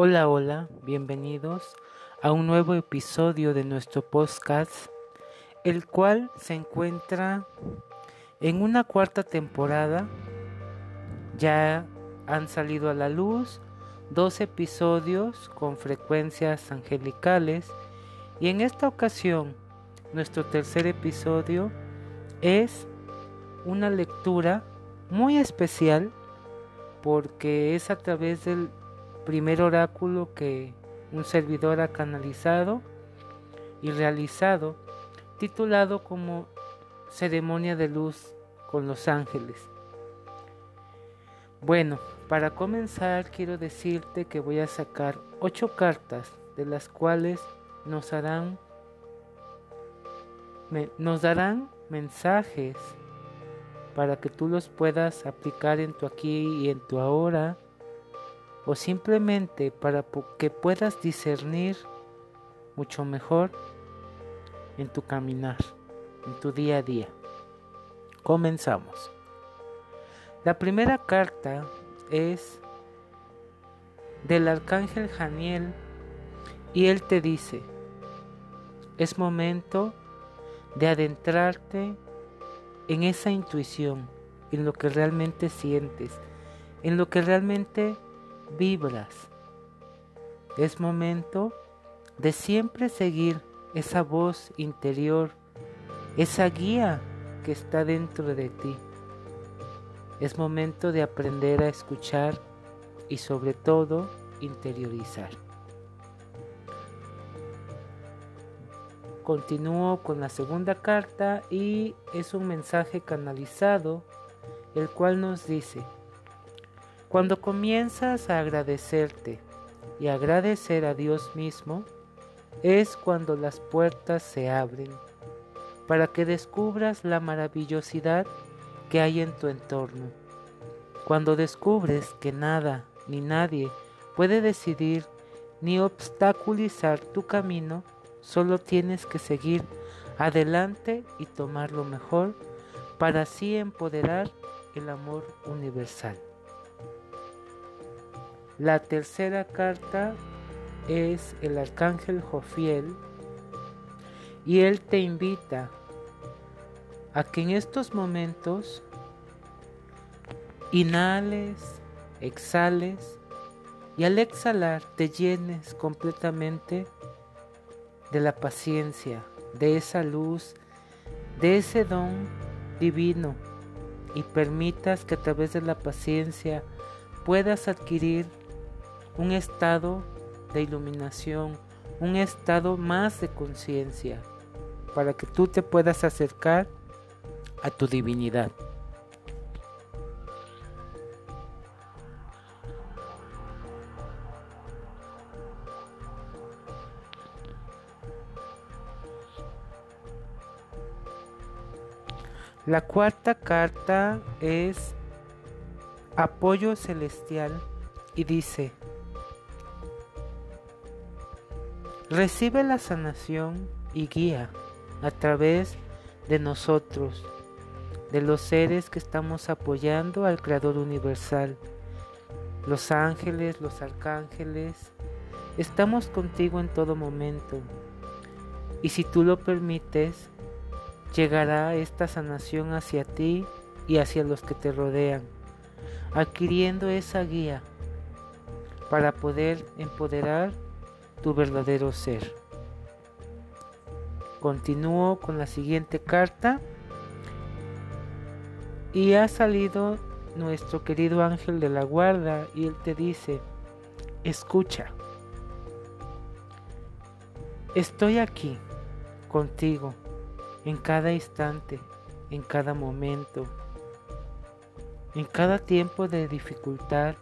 Hola, hola, bienvenidos a un nuevo episodio de nuestro podcast, el cual se encuentra en una cuarta temporada. Ya han salido a la luz dos episodios con frecuencias angelicales y en esta ocasión nuestro tercer episodio es una lectura muy especial porque es a través del primer oráculo que un servidor ha canalizado y realizado, titulado como Ceremonia de Luz con los Ángeles. Bueno, para comenzar quiero decirte que voy a sacar ocho cartas de las cuales nos harán nos darán mensajes para que tú los puedas aplicar en tu aquí y en tu ahora o simplemente para que puedas discernir mucho mejor en tu caminar, en tu día a día. Comenzamos. La primera carta es del arcángel Janiel y él te dice, es momento de adentrarte en esa intuición, en lo que realmente sientes, en lo que realmente vibras. Es momento de siempre seguir esa voz interior, esa guía que está dentro de ti. Es momento de aprender a escuchar y sobre todo interiorizar. Continúo con la segunda carta y es un mensaje canalizado el cual nos dice, cuando comienzas a agradecerte y agradecer a Dios mismo, es cuando las puertas se abren para que descubras la maravillosidad que hay en tu entorno. Cuando descubres que nada ni nadie puede decidir ni obstaculizar tu camino, solo tienes que seguir adelante y tomar lo mejor para así empoderar el amor universal. La tercera carta es el arcángel Jofiel y él te invita a que en estos momentos inhales, exhales y al exhalar te llenes completamente de la paciencia, de esa luz, de ese don divino y permitas que a través de la paciencia puedas adquirir un estado de iluminación, un estado más de conciencia, para que tú te puedas acercar a tu divinidad. La cuarta carta es apoyo celestial y dice, Recibe la sanación y guía a través de nosotros, de los seres que estamos apoyando al Creador Universal, los ángeles, los arcángeles. Estamos contigo en todo momento. Y si tú lo permites, llegará esta sanación hacia ti y hacia los que te rodean, adquiriendo esa guía para poder empoderar tu verdadero ser. Continúo con la siguiente carta y ha salido nuestro querido ángel de la guarda y él te dice, escucha, estoy aquí contigo en cada instante, en cada momento, en cada tiempo de dificultad,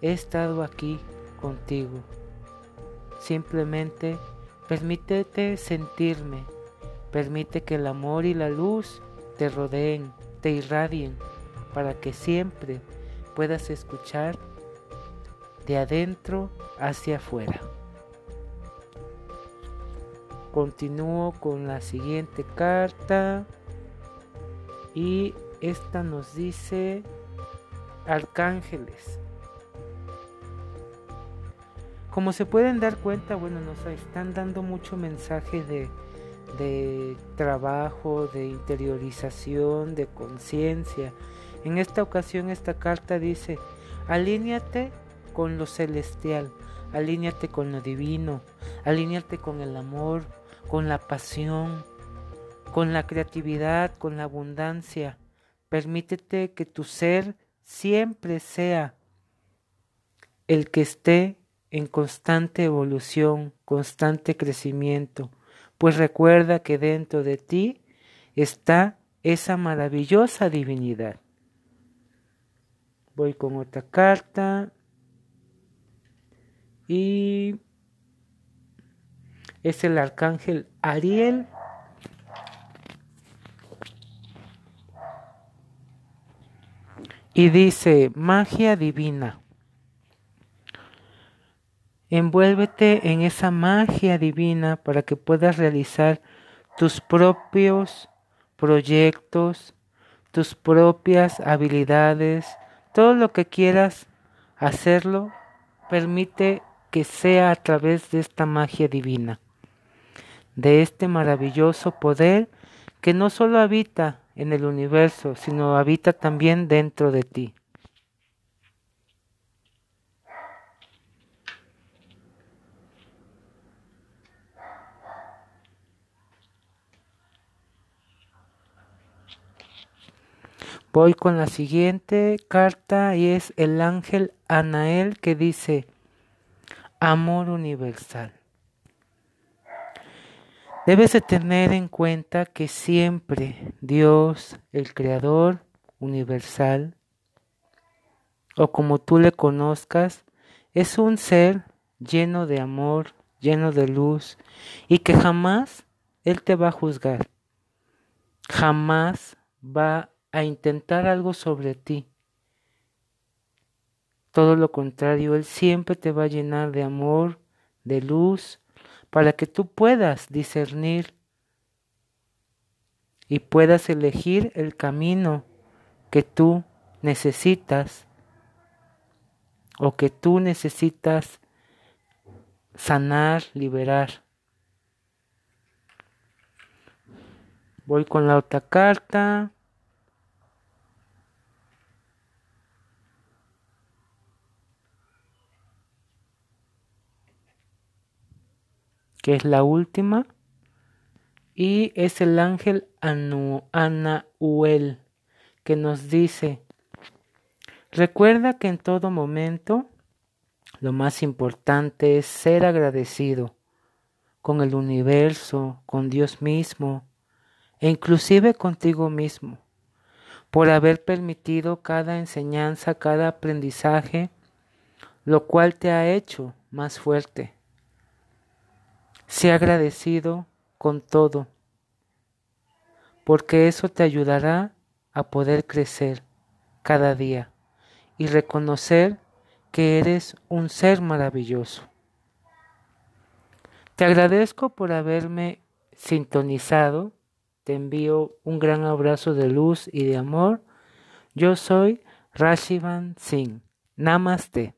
he estado aquí contigo. Simplemente permítete sentirme, permite que el amor y la luz te rodeen, te irradien, para que siempre puedas escuchar de adentro hacia afuera. Continúo con la siguiente carta y esta nos dice arcángeles. Como se pueden dar cuenta, bueno, nos están dando mucho mensaje de, trabajo, de interiorización, de conciencia. En esta ocasión esta carta dice, alíñate con lo celestial, alíñate con lo divino, alíñate con el amor, con la pasión, con la creatividad, con la abundancia. Permítete que tu ser siempre sea el que esté en constante evolución, constante crecimiento, pues recuerda que dentro de ti está esa maravillosa divinidad. Voy con otra carta y es el arcángel Ariel. Y dice, magia divina. Envuélvete en esa magia divina para que puedas realizar tus propios proyectos, tus propias habilidades, todo lo que quieras hacerlo, permite que sea a través de esta magia divina, de este maravilloso poder que no solo habita en el universo, sino habita también dentro de ti. Voy con la siguiente carta y es el ángel Anael que dice, amor universal. Debes de tener en cuenta que siempre Dios, el Creador universal, o como tú le conozcas, es un ser lleno de amor, lleno de luz, y que jamás Él te va a juzgar, jamás va a intentar algo sobre ti. Todo lo contrario, Él siempre te va a llenar de amor, de luz, para que tú puedas discernir y puedas elegir el camino que tú necesitas o que tú necesitas sanar, liberar. Voy con la otra carta. Que es la última, y es el ángel Anu, Anahuel, que nos dice, recuerda que en todo momento lo más importante es ser agradecido con el universo, con Dios mismo, e inclusive contigo mismo, por haber permitido cada enseñanza, cada aprendizaje, lo cual te ha hecho más fuerte Sé agradecido con todo, porque eso te ayudará a poder crecer cada día y reconocer que eres un ser maravilloso. Te agradezco por haberme sintonizado. Te envío un gran abrazo de luz y de amor. Yo soy Rashivan Singh. Namaste.